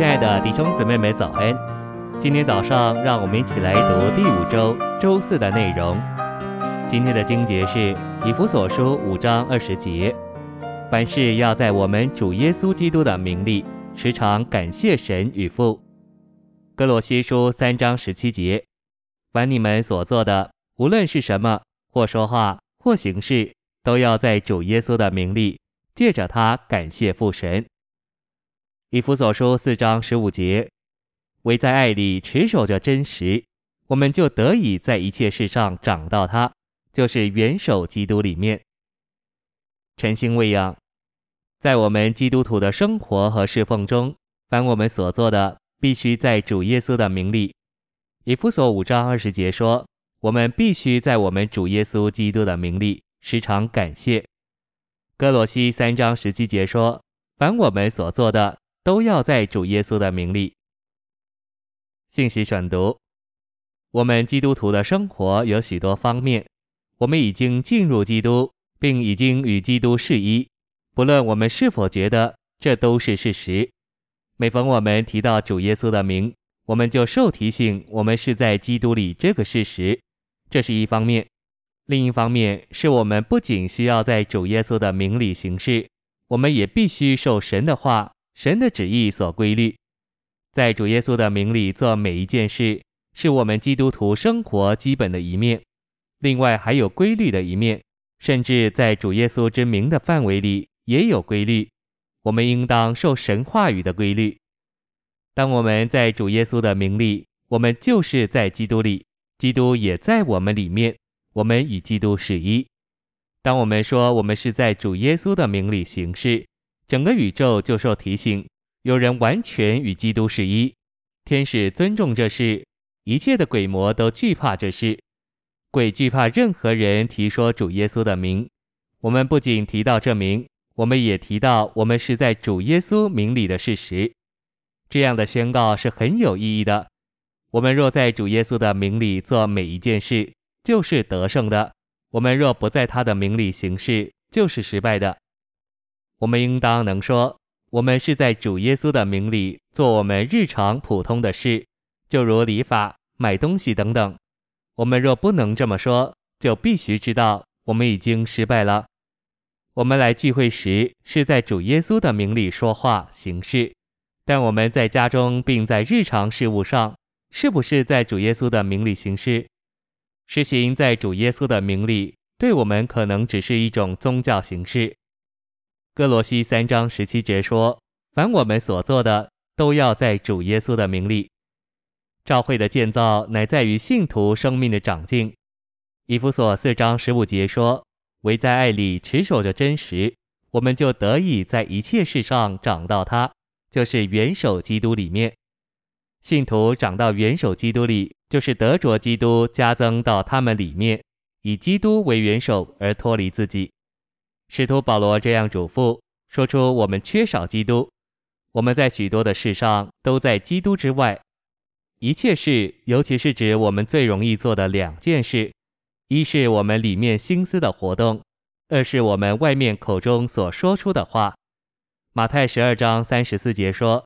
亲爱的弟兄姊妹们，早安！今天早上，让我们一起来读第五周周四的内容。今天的经节是以弗所书五章二十节：凡事要在我们主耶稣基督的名里，时常感谢神与父。歌罗西书三章十七节：凡你们所做的，无论是什么，或说话，或行事，都要在主耶稣的名里，借着他感谢父神。以弗所书四章十五节，唯在爱里持守着真实，我们就得以在一切事上长到他，就是元首基督里面。晨星喂养，在我们基督徒的生活和侍奉中，凡我们所做的，必须在主耶稣的名里。以弗所五章二十节说，我们必须在我们主耶稣基督的名里时常感谢。歌罗西三章十七节说，凡我们所做的，都要在主耶稣的名里。信息选读：我们基督徒的生活有许多方面，我们已经进入基督，并已经与基督是一。不论我们是否觉得这都是事实，每逢我们提到主耶稣的名，我们就受提醒，我们是在基督里这个事实。这是一方面。另一方面是我们不仅需要在主耶稣的名里行事，我们也必须受神的话。神的旨意所规律，在主耶稣的名里做每一件事，是我们基督徒生活基本的一面。另外还有规律的一面，甚至在主耶稣之名的范围里也有规律。我们应当受神话语的规律。当我们在主耶稣的名里，我们就是在基督里，基督也在我们里面，我们与基督是一。当我们说我们是在主耶稣的名里行事，整个宇宙就受提醒，有人完全与基督是一。天使尊重这事，一切的鬼魔都惧怕这事。鬼惧怕任何人提说主耶稣的名。我们不仅提到这名，我们也提到我们是在主耶稣名里的事实。这样的宣告是很有意义的。我们若在主耶稣的名里做每一件事，就是得胜的；我们若不在他的名里行事，就是失败的。我们应当能说，我们是在主耶稣的名里做我们日常普通的事，就如理发、买东西等等。我们若不能这么说，就必须知道我们已经失败了。我们来聚会时是在主耶稣的名里说话行事，但我们在家中并在日常事务上，是不是在主耶稣的名里行事？实行在主耶稣的名里，对我们可能只是一种宗教形式。歌罗西三章十七节说：“凡我们所做的，都要在主耶稣的名里。教会的建造乃在于信徒生命的长进。”以弗所四章十五节说：“唯在爱里持守着真实，我们就得以在一切事上长到他，就是元首基督里面。信徒长到元首基督里，就是得着基督加增到他们里面，以基督为元首而脱离自己。”使徒保罗这样嘱咐，说出我们缺少基督，我们在许多的事上都在基督之外。一切事，尤其是指我们最容易做的两件事：一是我们里面心思的活动，二是我们外面口中所说出的话。马太十二章三十四节说：“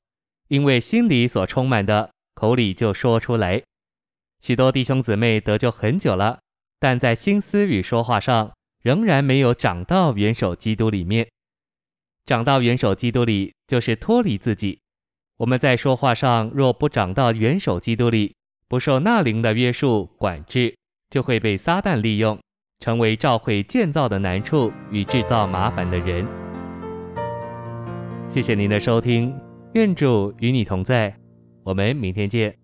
因为心里所充满的，口里就说出来。”许多弟兄姊妹得救很久了，但在心思与说话上，仍然没有长到元首基督里面，长到元首基督里就是脱离自己。我们在说话上若不长到元首基督里，不受那灵的约束管制，就会被撒旦利用，成为教会建造的难处与制造麻烦的人。谢谢您的收听，愿主与你同在，我们明天见。